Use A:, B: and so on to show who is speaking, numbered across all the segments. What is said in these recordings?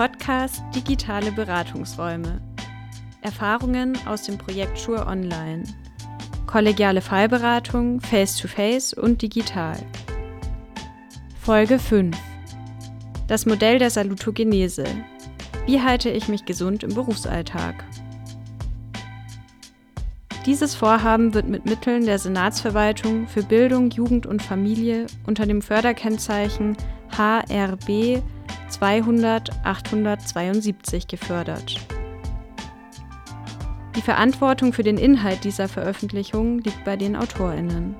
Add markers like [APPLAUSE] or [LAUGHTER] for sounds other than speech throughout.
A: Podcast Digitale Beratungsräume. Erfahrungen aus dem Projekt Schur Online. Kollegiale Fallberatung, Face-to-Face und digital. Folge 5. Das Modell der Salutogenese. Wie halte ich mich gesund im Berufsalltag? Dieses Vorhaben wird mit Mitteln der Senatsverwaltung für Bildung, Jugend und Familie unter dem Förderkennzeichen HRB 200 872 gefördert. Die Verantwortung für den Inhalt dieser Veröffentlichung liegt bei den AutorInnen.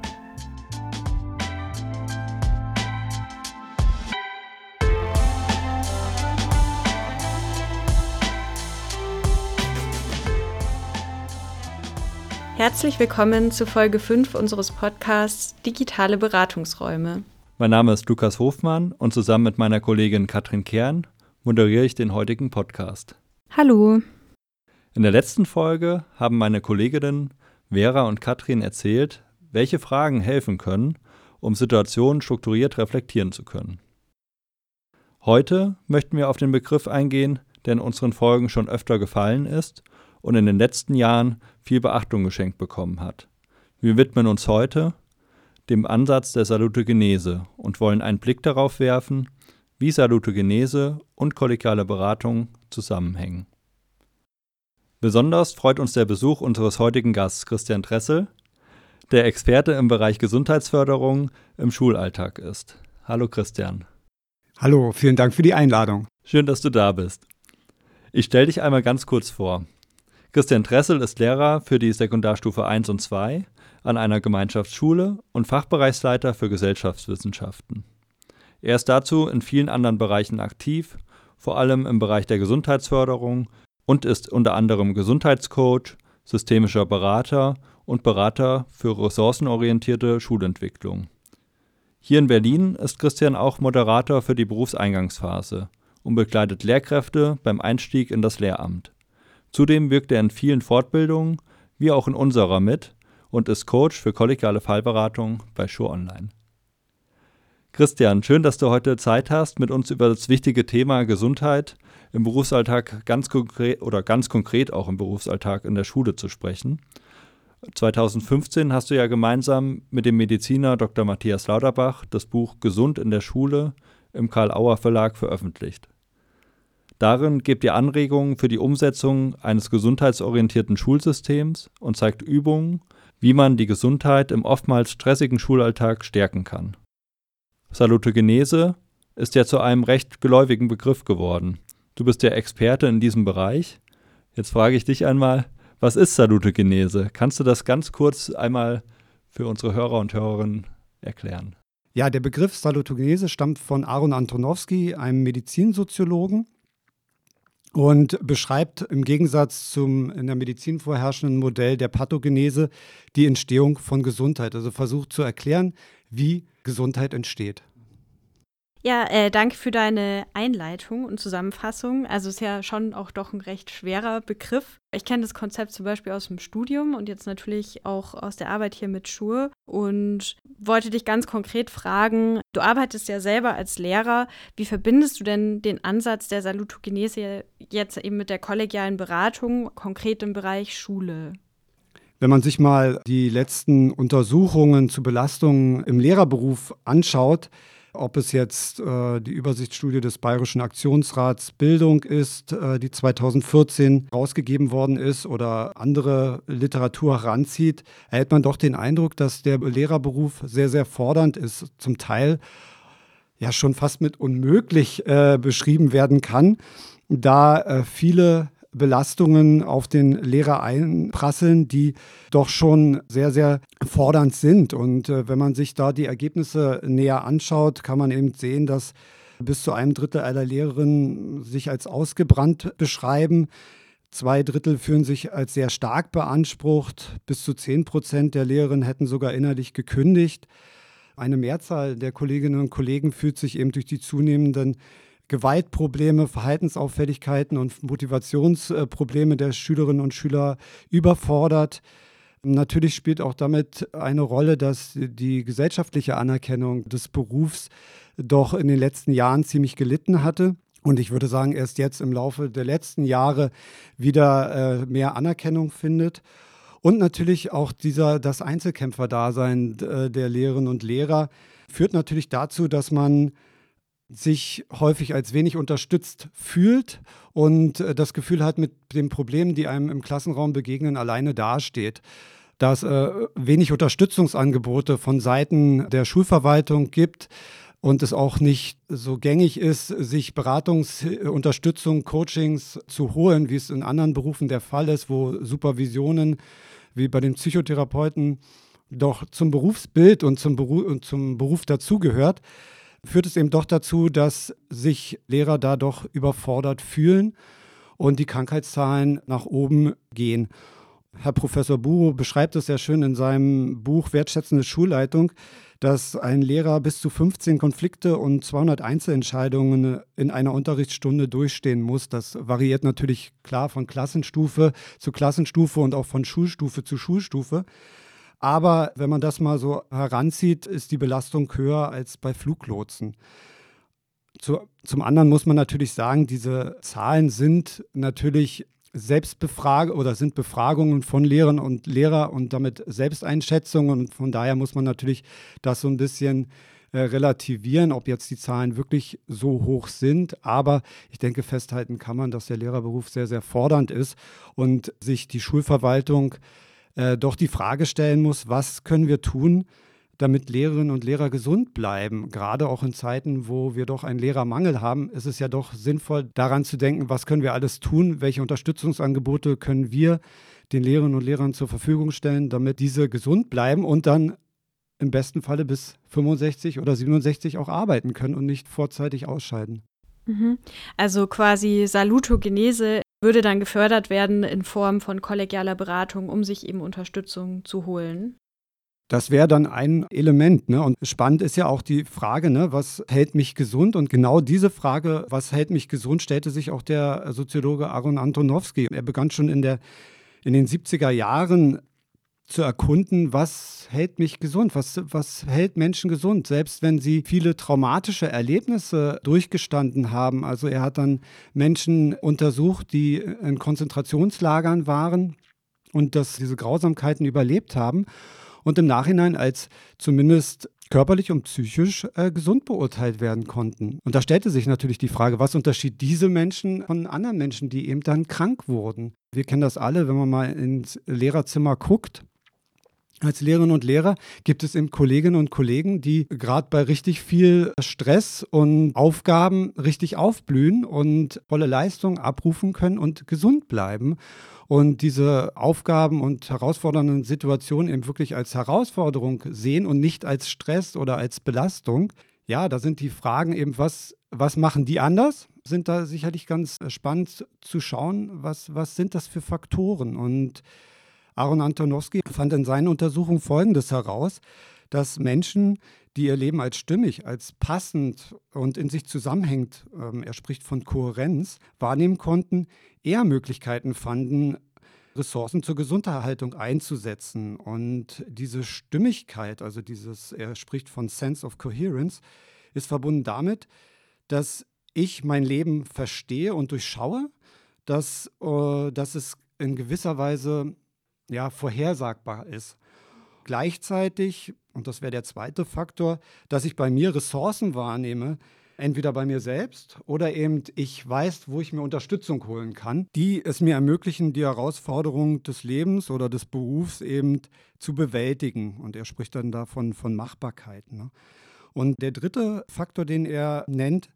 A: Herzlich willkommen zu Folge 5 unseres Podcasts Digitale Beratungsräume.
B: Mein Name ist Lukas Hofmann und zusammen mit meiner Kollegin Katrin Kern moderiere ich den heutigen Podcast.
A: Hallo.
B: In der letzten Folge haben meine Kolleginnen Vera und Katrin erzählt, welche Fragen helfen können, um Situationen strukturiert reflektieren zu können. Heute möchten wir auf den Begriff eingehen, der in unseren Folgen schon öfter gefallen ist und in den letzten Jahren viel Beachtung geschenkt bekommen hat. Wir widmen uns heute dem Ansatz der Salutogenese und wollen einen Blick darauf werfen, wie Salutogenese und kollegiale Beratung zusammenhängen. Besonders freut uns der Besuch unseres heutigen Gasts Christian Dressel, der Experte im Bereich Gesundheitsförderung im Schulalltag ist. Hallo Christian.
C: Hallo, vielen Dank für die Einladung.
B: Schön, dass du da bist. Ich stelle dich einmal ganz kurz vor. Christian Dressel ist Lehrer für die Sekundarstufe 1 und 2 an einer Gemeinschaftsschule und Fachbereichsleiter für Gesellschaftswissenschaften. Er ist dazu in vielen anderen Bereichen aktiv, vor allem im Bereich der Gesundheitsförderung und ist unter anderem Gesundheitscoach, systemischer Berater und Berater für ressourcenorientierte Schulentwicklung. Hier in Berlin ist Christian auch Moderator für die Berufseingangsphase und begleitet Lehrkräfte beim Einstieg in das Lehramt. Zudem wirkt er in vielen Fortbildungen, wie auch in unserer mit, und ist Coach für kollegiale Fallberatung bei Schur Online. Christian, schön, dass du heute Zeit hast, mit uns über das wichtige Thema Gesundheit im Berufsalltag ganz konkret oder ganz konkret auch im Berufsalltag in der Schule zu sprechen. 2015 hast du ja gemeinsam mit dem Mediziner Dr. Matthias Lauterbach das Buch Gesund in der Schule im Karl Auer Verlag veröffentlicht. Darin gibt ihr Anregungen für die Umsetzung eines gesundheitsorientierten Schulsystems und zeigt Übungen, wie man die Gesundheit im oftmals stressigen Schulalltag stärken kann. Salutogenese ist ja zu einem recht geläufigen Begriff geworden. Du bist ja Experte in diesem Bereich. Jetzt frage ich dich einmal, was ist Salutogenese? Kannst du das ganz kurz einmal für unsere Hörer und Hörerinnen erklären?
C: Ja, der Begriff Salutogenese stammt von Aaron Antonowski, einem Medizinsoziologen, und beschreibt im Gegensatz zum in der Medizin vorherrschenden Modell der Pathogenese die Entstehung von Gesundheit. Also versucht zu erklären, wie Gesundheit entsteht.
A: Ja, äh, danke für deine Einleitung und Zusammenfassung. Also es ist ja schon auch doch ein recht schwerer Begriff. Ich kenne das Konzept zum Beispiel aus dem Studium und jetzt natürlich auch aus der Arbeit hier mit Schur und wollte dich ganz konkret fragen, du arbeitest ja selber als Lehrer, wie verbindest du denn den Ansatz der Salutogenese jetzt eben mit der kollegialen Beratung, konkret im Bereich Schule?
C: Wenn man sich mal die letzten Untersuchungen zu Belastungen im Lehrerberuf anschaut, ob es jetzt äh, die Übersichtsstudie des Bayerischen Aktionsrats Bildung ist, äh, die 2014 rausgegeben worden ist oder andere Literatur heranzieht, erhält man doch den Eindruck, dass der Lehrerberuf sehr, sehr fordernd ist, zum Teil ja schon fast mit unmöglich äh, beschrieben werden kann, da äh, viele Belastungen auf den Lehrer einprasseln, die doch schon sehr, sehr fordernd sind. Und äh, wenn man sich da die Ergebnisse näher anschaut, kann man eben sehen, dass bis zu einem Drittel aller Lehrerinnen sich als ausgebrannt beschreiben. Zwei Drittel fühlen sich als sehr stark beansprucht. Bis zu zehn Prozent der Lehrerinnen hätten sogar innerlich gekündigt. Eine Mehrzahl der Kolleginnen und Kollegen fühlt sich eben durch die zunehmenden Gewaltprobleme, Verhaltensauffälligkeiten und Motivationsprobleme der Schülerinnen und Schüler überfordert. Natürlich spielt auch damit eine Rolle, dass die gesellschaftliche Anerkennung des Berufs doch in den letzten Jahren ziemlich gelitten hatte. Und ich würde sagen, erst jetzt im Laufe der letzten Jahre wieder äh, mehr Anerkennung findet. Und natürlich auch dieser, das Einzelkämpferdasein äh, der Lehrerinnen und Lehrer führt natürlich dazu, dass man sich häufig als wenig unterstützt fühlt und äh, das Gefühl hat, mit den Problemen, die einem im Klassenraum begegnen, alleine dasteht. Dass äh, wenig Unterstützungsangebote von Seiten der Schulverwaltung gibt und es auch nicht so gängig ist, sich Beratungsunterstützung, Coachings zu holen, wie es in anderen Berufen der Fall ist, wo Supervisionen wie bei den Psychotherapeuten doch zum Berufsbild und zum Beruf, und zum Beruf dazugehört führt es eben doch dazu, dass sich Lehrer da doch überfordert fühlen und die Krankheitszahlen nach oben gehen. Herr Professor Buro beschreibt es sehr schön in seinem Buch Wertschätzende Schulleitung, dass ein Lehrer bis zu 15 Konflikte und 200 Einzelentscheidungen in einer Unterrichtsstunde durchstehen muss. Das variiert natürlich klar von Klassenstufe zu Klassenstufe und auch von Schulstufe zu Schulstufe. Aber wenn man das mal so heranzieht, ist die Belastung höher als bei Fluglotsen. Zu, zum anderen muss man natürlich sagen, diese Zahlen sind natürlich Selbstbefrage oder sind Befragungen von Lehrern und Lehrer und damit Selbsteinschätzungen. Und von daher muss man natürlich das so ein bisschen äh, relativieren, ob jetzt die Zahlen wirklich so hoch sind. Aber ich denke, festhalten kann man, dass der Lehrerberuf sehr, sehr fordernd ist und sich die Schulverwaltung äh, doch die Frage stellen muss, was können wir tun, damit Lehrerinnen und Lehrer gesund bleiben. Gerade auch in Zeiten, wo wir doch einen Lehrermangel haben, ist es ja doch sinnvoll, daran zu denken, was können wir alles tun, welche Unterstützungsangebote können wir den Lehrerinnen und Lehrern zur Verfügung stellen, damit diese gesund bleiben und dann im besten Falle bis 65 oder 67 auch arbeiten können und nicht vorzeitig ausscheiden.
A: Mhm. Also quasi Salutogenese würde dann gefördert werden in Form von kollegialer Beratung, um sich eben Unterstützung zu holen.
C: Das wäre dann ein Element. Ne? Und spannend ist ja auch die Frage, ne? was hält mich gesund? Und genau diese Frage, was hält mich gesund, stellte sich auch der Soziologe Aaron Antonowski. Er begann schon in, der, in den 70er Jahren zu erkunden, was hält mich gesund, was, was hält Menschen gesund, selbst wenn sie viele traumatische Erlebnisse durchgestanden haben. Also er hat dann Menschen untersucht, die in Konzentrationslagern waren und dass diese Grausamkeiten überlebt haben und im Nachhinein als zumindest körperlich und psychisch äh, gesund beurteilt werden konnten. Und da stellte sich natürlich die Frage, was unterschied diese Menschen von anderen Menschen, die eben dann krank wurden? Wir kennen das alle, wenn man mal ins Lehrerzimmer guckt als Lehrerinnen und Lehrer gibt es eben Kolleginnen und Kollegen, die gerade bei richtig viel Stress und Aufgaben richtig aufblühen und volle Leistung abrufen können und gesund bleiben. Und diese Aufgaben und herausfordernden Situationen eben wirklich als Herausforderung sehen und nicht als Stress oder als Belastung. Ja, da sind die Fragen eben, was, was machen die anders? Sind da sicherlich ganz spannend zu schauen, was, was sind das für Faktoren? Und Aaron Antonowski fand in seinen Untersuchungen Folgendes heraus, dass Menschen, die ihr Leben als stimmig, als passend und in sich zusammenhängt, ähm, er spricht von Kohärenz, wahrnehmen konnten, eher Möglichkeiten fanden, Ressourcen zur Gesunderhaltung einzusetzen. Und diese Stimmigkeit, also dieses, er spricht von Sense of Coherence, ist verbunden damit, dass ich mein Leben verstehe und durchschaue, dass, äh, dass es in gewisser Weise ja, vorhersagbar ist. Gleichzeitig, und das wäre der zweite Faktor, dass ich bei mir Ressourcen wahrnehme, entweder bei mir selbst oder eben ich weiß, wo ich mir Unterstützung holen kann, die es mir ermöglichen, die Herausforderungen des Lebens oder des Berufs eben zu bewältigen. Und er spricht dann davon von Machbarkeit. Ne? Und der dritte Faktor, den er nennt,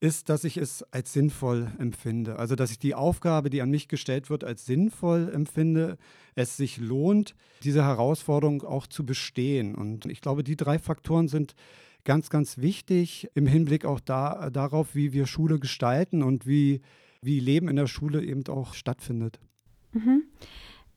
C: ist, dass ich es als sinnvoll empfinde. Also, dass ich die Aufgabe, die an mich gestellt wird, als sinnvoll empfinde, es sich lohnt, diese Herausforderung auch zu bestehen. Und ich glaube, die drei Faktoren sind ganz, ganz wichtig im Hinblick auch da, darauf, wie wir Schule gestalten und wie, wie Leben in der Schule eben auch stattfindet.
A: Mhm.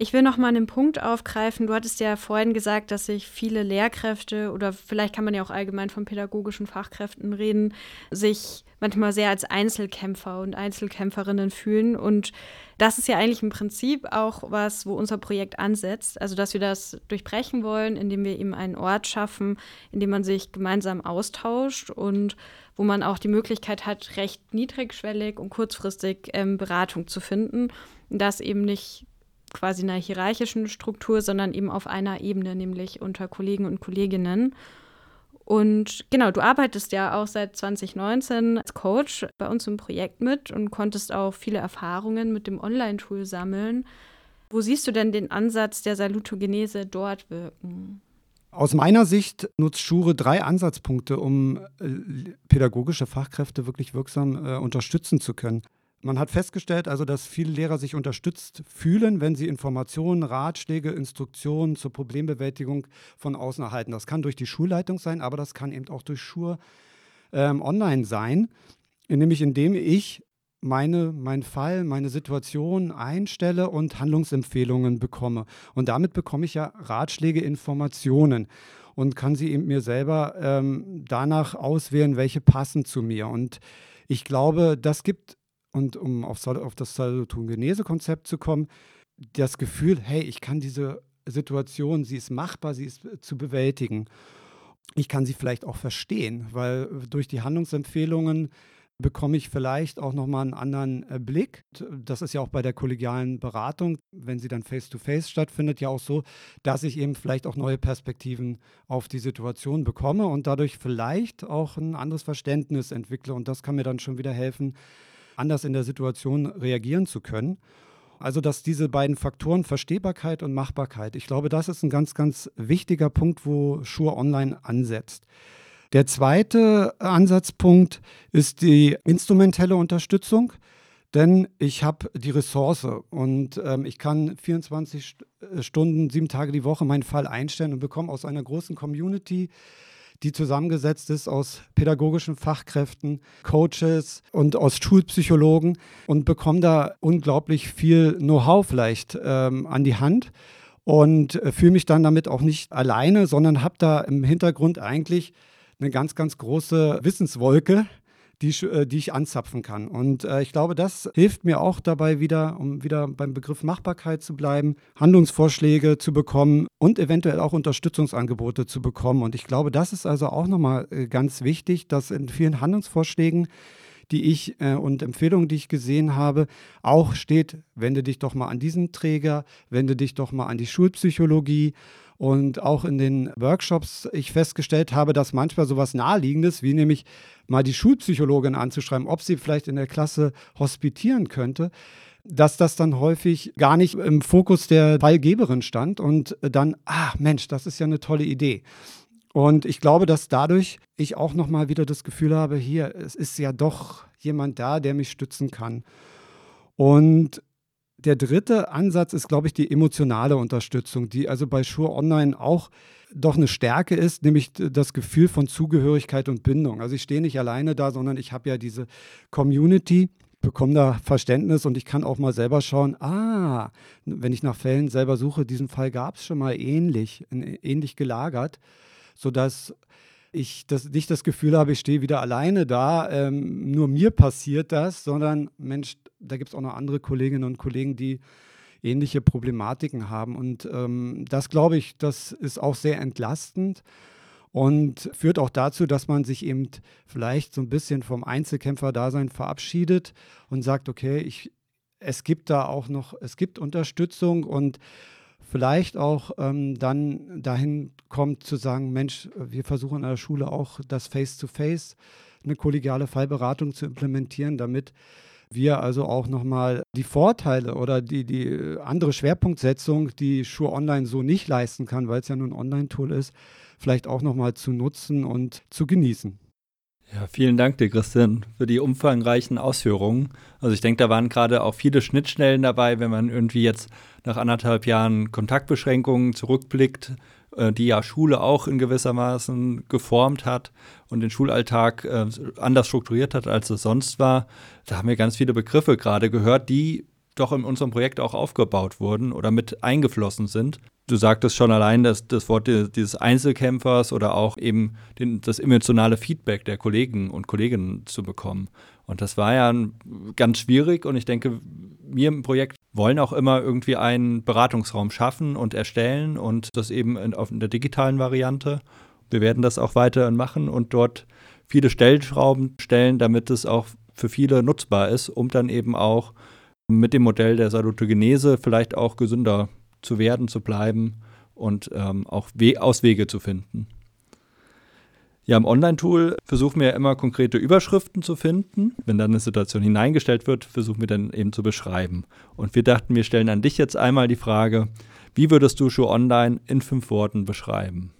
A: Ich will noch mal einen Punkt aufgreifen. Du hattest ja vorhin gesagt, dass sich viele Lehrkräfte oder vielleicht kann man ja auch allgemein von pädagogischen Fachkräften reden, sich manchmal sehr als Einzelkämpfer und Einzelkämpferinnen fühlen. Und das ist ja eigentlich im Prinzip auch was, wo unser Projekt ansetzt. Also, dass wir das durchbrechen wollen, indem wir eben einen Ort schaffen, in dem man sich gemeinsam austauscht und wo man auch die Möglichkeit hat, recht niedrigschwellig und kurzfristig ähm, Beratung zu finden. Und das eben nicht quasi einer hierarchischen Struktur, sondern eben auf einer Ebene, nämlich unter Kollegen und Kolleginnen. Und genau, du arbeitest ja auch seit 2019 als Coach bei uns im Projekt mit und konntest auch viele Erfahrungen mit dem Online-Tool sammeln. Wo siehst du denn den Ansatz der Salutogenese dort wirken?
C: Aus meiner Sicht nutzt Schure drei Ansatzpunkte, um äh, pädagogische Fachkräfte wirklich wirksam äh, unterstützen zu können. Man hat festgestellt, also, dass viele Lehrer sich unterstützt fühlen, wenn sie Informationen, Ratschläge, Instruktionen zur Problembewältigung von außen erhalten. Das kann durch die Schulleitung sein, aber das kann eben auch durch Schur ähm, online sein, nämlich indem ich meine, meinen Fall, meine Situation einstelle und Handlungsempfehlungen bekomme. Und damit bekomme ich ja Ratschläge, Informationen und kann sie eben mir selber ähm, danach auswählen, welche passen zu mir. Und ich glaube, das gibt und um auf, auf das Salutogenese-Konzept zu kommen, das Gefühl, hey, ich kann diese Situation, sie ist machbar, sie ist äh, zu bewältigen. Ich kann sie vielleicht auch verstehen, weil durch die Handlungsempfehlungen bekomme ich vielleicht auch nochmal einen anderen äh, Blick. Das ist ja auch bei der kollegialen Beratung, wenn sie dann face-to-face -face stattfindet, ja auch so, dass ich eben vielleicht auch neue Perspektiven auf die Situation bekomme und dadurch vielleicht auch ein anderes Verständnis entwickle. Und das kann mir dann schon wieder helfen, anders in der Situation reagieren zu können. Also, dass diese beiden Faktoren Verstehbarkeit und Machbarkeit, ich glaube, das ist ein ganz, ganz wichtiger Punkt, wo Schur Online ansetzt. Der zweite Ansatzpunkt ist die instrumentelle Unterstützung, denn ich habe die Ressource und ähm, ich kann 24 Stunden, sieben Tage die Woche meinen Fall einstellen und bekomme aus einer großen Community die zusammengesetzt ist aus pädagogischen Fachkräften, Coaches und aus Schulpsychologen und bekomme da unglaublich viel Know-how vielleicht ähm, an die Hand und äh, fühle mich dann damit auch nicht alleine, sondern habe da im Hintergrund eigentlich eine ganz, ganz große Wissenswolke, die ich, äh, die ich anzapfen kann. Und äh, ich glaube, das hilft mir auch dabei wieder, um wieder beim Begriff Machbarkeit zu bleiben, Handlungsvorschläge zu bekommen und eventuell auch Unterstützungsangebote zu bekommen. Und ich glaube, das ist also auch nochmal äh, ganz wichtig, dass in vielen Handlungsvorschlägen die ich äh, und Empfehlungen, die ich gesehen habe, auch steht, wende dich doch mal an diesen Träger, wende dich doch mal an die Schulpsychologie und auch in den Workshops ich festgestellt habe, dass manchmal sowas Naheliegendes, wie nämlich mal die Schulpsychologin anzuschreiben, ob sie vielleicht in der Klasse hospitieren könnte, dass das dann häufig gar nicht im Fokus der Fallgeberin stand und dann, ah Mensch, das ist ja eine tolle Idee. Und ich glaube, dass dadurch ich auch nochmal wieder das Gefühl habe, hier, es ist ja doch jemand da, der mich stützen kann. Und der dritte Ansatz ist, glaube ich, die emotionale Unterstützung, die also bei Shure Online auch doch eine Stärke ist, nämlich das Gefühl von Zugehörigkeit und Bindung. Also ich stehe nicht alleine da, sondern ich habe ja diese Community, bekomme da Verständnis und ich kann auch mal selber schauen, ah, wenn ich nach Fällen selber suche, diesen Fall gab es schon mal ähnlich, ähnlich gelagert, sodass ich das, nicht das Gefühl habe, ich stehe wieder alleine da, ähm, nur mir passiert das, sondern Mensch, da gibt es auch noch andere Kolleginnen und Kollegen, die ähnliche Problematiken haben. Und ähm, das glaube ich, das ist auch sehr entlastend und führt auch dazu, dass man sich eben vielleicht so ein bisschen vom Einzelkämpfer-Dasein verabschiedet und sagt, okay, ich, es gibt da auch noch, es gibt Unterstützung und vielleicht auch ähm, dann dahin kommt zu sagen, Mensch, wir versuchen an der Schule auch das Face-to-Face, -face, eine kollegiale Fallberatung zu implementieren, damit wir also auch nochmal die Vorteile oder die, die andere Schwerpunktsetzung, die Shure Online so nicht leisten kann, weil es ja nur ein Online-Tool ist, vielleicht auch nochmal zu nutzen und zu genießen.
B: Ja, vielen Dank dir, Christian, für die umfangreichen Ausführungen. Also ich denke, da waren gerade auch viele Schnittstellen dabei, wenn man irgendwie jetzt nach anderthalb Jahren Kontaktbeschränkungen zurückblickt, äh, die ja Schule auch in gewisser Maßen geformt hat und den Schulalltag äh, anders strukturiert hat, als es sonst war. Da haben wir ganz viele Begriffe gerade gehört, die doch in unserem Projekt auch aufgebaut wurden oder mit eingeflossen sind. Du sagtest schon allein dass das Wort dieses Einzelkämpfers oder auch eben den, das emotionale Feedback der Kollegen und Kolleginnen zu bekommen. Und das war ja ganz schwierig und ich denke, wir im Projekt wollen auch immer irgendwie einen Beratungsraum schaffen und erstellen und das eben in, auf in der digitalen Variante. Wir werden das auch weiterhin machen und dort viele Stellschrauben stellen, damit es auch für viele nutzbar ist, um dann eben auch mit dem Modell der Salutogenese vielleicht auch gesünder zu werden, zu bleiben und ähm, auch We Auswege zu finden. Ja, im Online-Tool versuchen wir immer konkrete Überschriften zu finden. Wenn dann eine Situation hineingestellt wird, versuchen wir dann eben zu beschreiben. Und wir dachten, wir stellen an dich jetzt einmal die Frage, wie würdest du Show Online in fünf Worten beschreiben?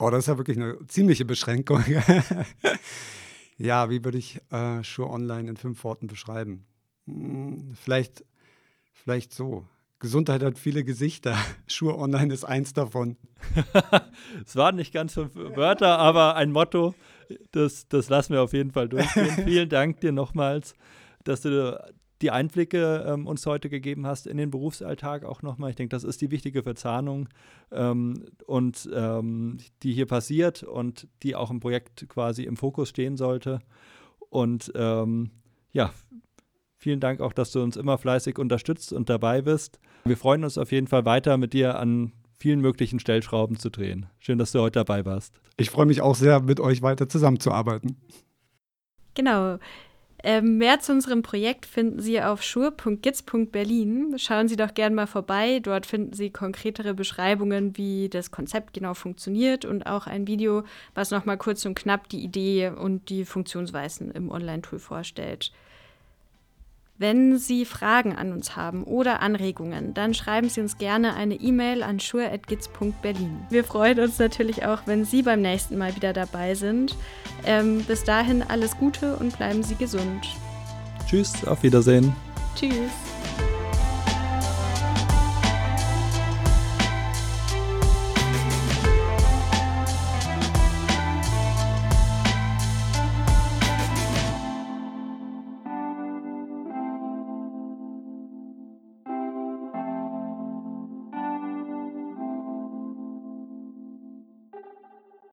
C: Oh, das ist ja wirklich eine ziemliche Beschränkung. [LAUGHS] ja, wie würde ich äh, Schuhe Online in fünf Worten beschreiben? Hm, vielleicht, vielleicht so. Gesundheit hat viele Gesichter. [LAUGHS] Schuhe Online ist eins davon. [LAUGHS]
B: es waren nicht ganz fünf Wörter, aber ein Motto. Das, das lassen wir auf jeden Fall durchgehen. [LAUGHS] Vielen Dank dir nochmals, dass du die Einblicke ähm, uns heute gegeben hast in den Berufsalltag auch nochmal. Ich denke, das ist die wichtige Verzahnung ähm, und ähm, die hier passiert und die auch im Projekt quasi im Fokus stehen sollte. Und ähm, ja, vielen Dank auch, dass du uns immer fleißig unterstützt und dabei bist. Wir freuen uns auf jeden Fall weiter mit dir an vielen möglichen Stellschrauben zu drehen. Schön, dass du heute dabei warst.
C: Ich freue mich auch sehr, mit euch weiter zusammenzuarbeiten.
A: Genau. Ähm, mehr zu unserem Projekt finden Sie auf schur.gitz.berlin. Schauen Sie doch gerne mal vorbei. Dort finden Sie konkretere Beschreibungen, wie das Konzept genau funktioniert und auch ein Video, was nochmal kurz und knapp die Idee und die Funktionsweisen im Online-Tool vorstellt. Wenn Sie Fragen an uns haben oder Anregungen, dann schreiben Sie uns gerne eine E-Mail an schur.gitz.berlin. Wir freuen uns natürlich auch, wenn Sie beim nächsten Mal wieder dabei sind. Ähm, bis dahin alles Gute und bleiben Sie gesund.
B: Tschüss, auf Wiedersehen.
A: Tschüss.